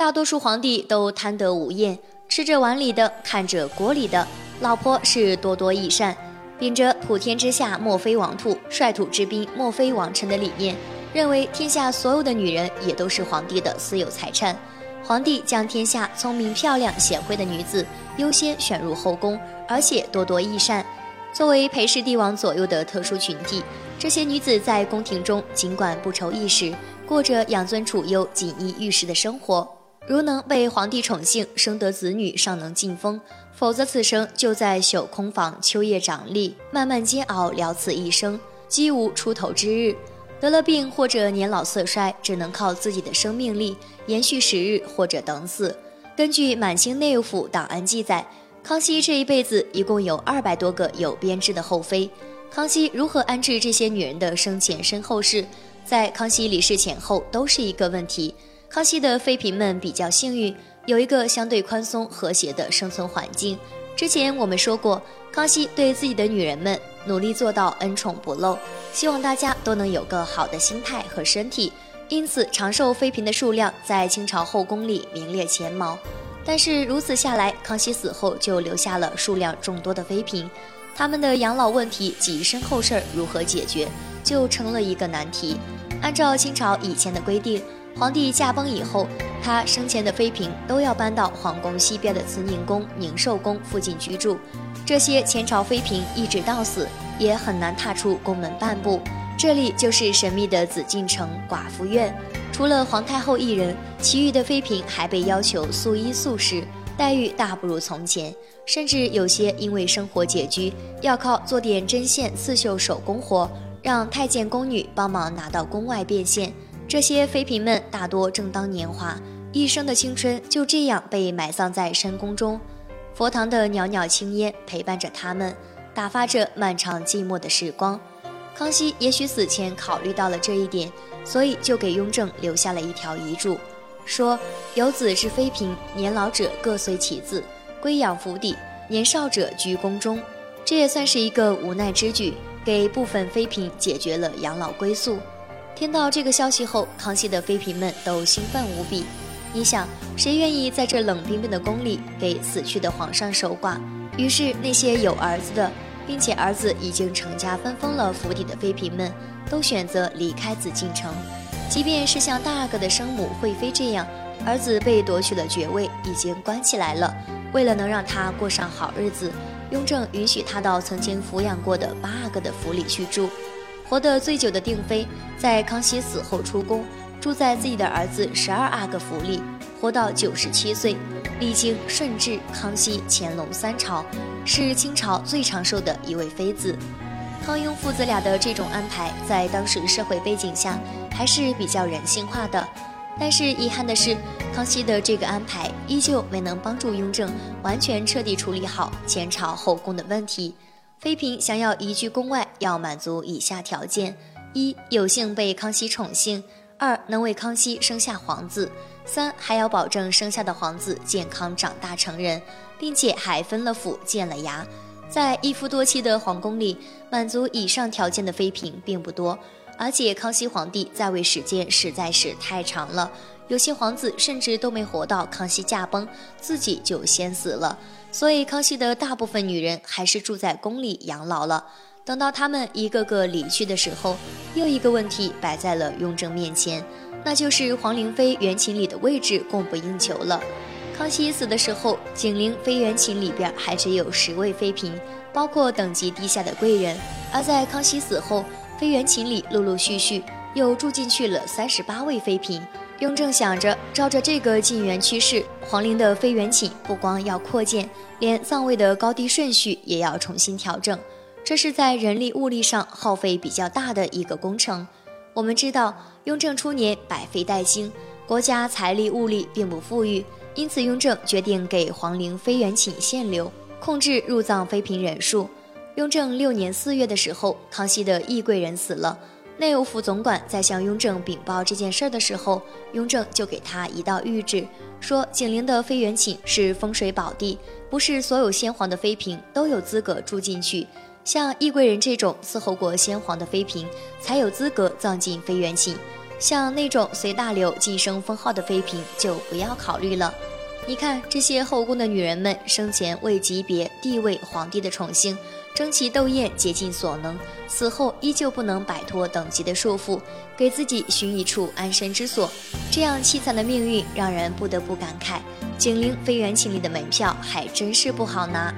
大多数皇帝都贪得无厌，吃着碗里的，看着锅里的。老婆是多多益善，秉着普天之下莫非王土，率土之滨莫非王臣的理念，认为天下所有的女人也都是皇帝的私有财产。皇帝将天下聪明、漂亮、贤惠的女子优先选入后宫，而且多多益善。作为陪侍帝王左右的特殊群体，这些女子在宫廷中尽管不愁衣食，过着养尊处优、锦衣玉食的生活。如能被皇帝宠幸，生得子女，尚能进封；否则，此生就在朽空房秋叶长立，慢慢煎熬，了此一生，几无出头之日。得了病或者年老色衰，只能靠自己的生命力延续时日，或者等死。根据满清内务府档案记载。康熙这一辈子一共有二百多个有编制的后妃。康熙如何安置这些女人的生前身后事，在康熙离世前后都是一个问题。康熙的妃嫔们比较幸运，有一个相对宽松和谐的生存环境。之前我们说过，康熙对自己的女人们努力做到恩宠不漏，希望大家都能有个好的心态和身体，因此长寿妃嫔的数量在清朝后宫里名列前茅。但是如此下来，康熙死后就留下了数量众多的妃嫔，他们的养老问题及身后事儿如何解决，就成了一个难题。按照清朝以前的规定，皇帝驾崩以后，他生前的妃嫔都要搬到皇宫西边的慈宁宫、宁寿宫附近居住。这些前朝妃嫔一直到死，也很难踏出宫门半步。这里就是神秘的紫禁城寡妇院。除了皇太后一人，其余的妃嫔还被要求素衣素食，待遇大不如从前，甚至有些因为生活拮据，要靠做点针线、刺绣手工活，让太监宫女帮忙拿到宫外变现。这些妃嫔们大多正当年华，一生的青春就这样被埋葬在深宫中。佛堂的袅袅青烟陪伴着他们，打发着漫长寂寞的时光。康熙也许死前考虑到了这一点。所以就给雍正留下了一条遗嘱，说有子之妃嫔，年老者各随其子归养府邸，年少者居宫中。这也算是一个无奈之举，给部分妃嫔解决了养老归宿。听到这个消息后，康熙的妃嫔们都兴奋无比。你想，谁愿意在这冷冰冰的宫里给死去的皇上守寡？于是那些有儿子的，并且儿子已经成家分封了府邸的妃嫔们。都选择离开紫禁城，即便是像大阿哥的生母惠妃这样，儿子被夺取了爵位，已经关起来了。为了能让他过上好日子，雍正允许他到曾经抚养过的八阿哥的府里去住。活得最久的定妃，在康熙死后出宫，住在自己的儿子十二阿哥府里，活到九十七岁，历经顺治、康熙、乾隆三朝，是清朝最长寿的一位妃子。康雍父子俩的这种安排，在当时社会背景下还是比较人性化的。但是遗憾的是，康熙的这个安排依旧没能帮助雍正完全彻底处理好前朝后宫的问题。妃嫔想要移居宫外，要满足以下条件：一、有幸被康熙宠幸；二、能为康熙生下皇子；三、还要保证生下的皇子健康长大成人，并且还分了府、建了衙。在一夫多妻的皇宫里，满足以上条件的妃嫔并不多，而且康熙皇帝在位时间实在是太长了，有些皇子甚至都没活到康熙驾崩，自己就先死了。所以康熙的大部分女人还是住在宫里养老了。等到他们一个个离去的时候，又一个问题摆在了雍正面前，那就是皇陵妃元寝里的位置供不应求了。康熙死的时候，景陵妃元寝里边还只有十位妃嫔，包括等级低下的贵人；而在康熙死后，妃元寝里陆陆续续又住进去了三十八位妃嫔。雍正想着，照着这个进园趋势，皇陵的妃园寝不光要扩建，连葬位的高低顺序也要重新调整。这是在人力物力上耗费比较大的一个工程。我们知道，雍正初年百废待兴，国家财力物力并不富裕。因此，雍正决定给皇陵妃园寝限流，控制入葬妃嫔人数。雍正六年四月的时候，康熙的懿贵人死了。内务府总管在向雍正禀报这件事儿的时候，雍正就给他一道谕旨，说景陵的妃园寝是风水宝地，不是所有先皇的妃嫔都有资格住进去，像懿贵人这种伺候过先皇的妃嫔才有资格葬进妃园寝。像那种随大流晋升封号的妃嫔就不要考虑了。你看这些后宫的女人们，生前为级别、地位、皇帝的宠幸，争奇斗艳，竭尽所能，死后依旧不能摆脱等级的束缚，给自己寻一处安身之所。这样凄惨的命运，让人不得不感慨：景陵飞元庆里的门票还真是不好拿。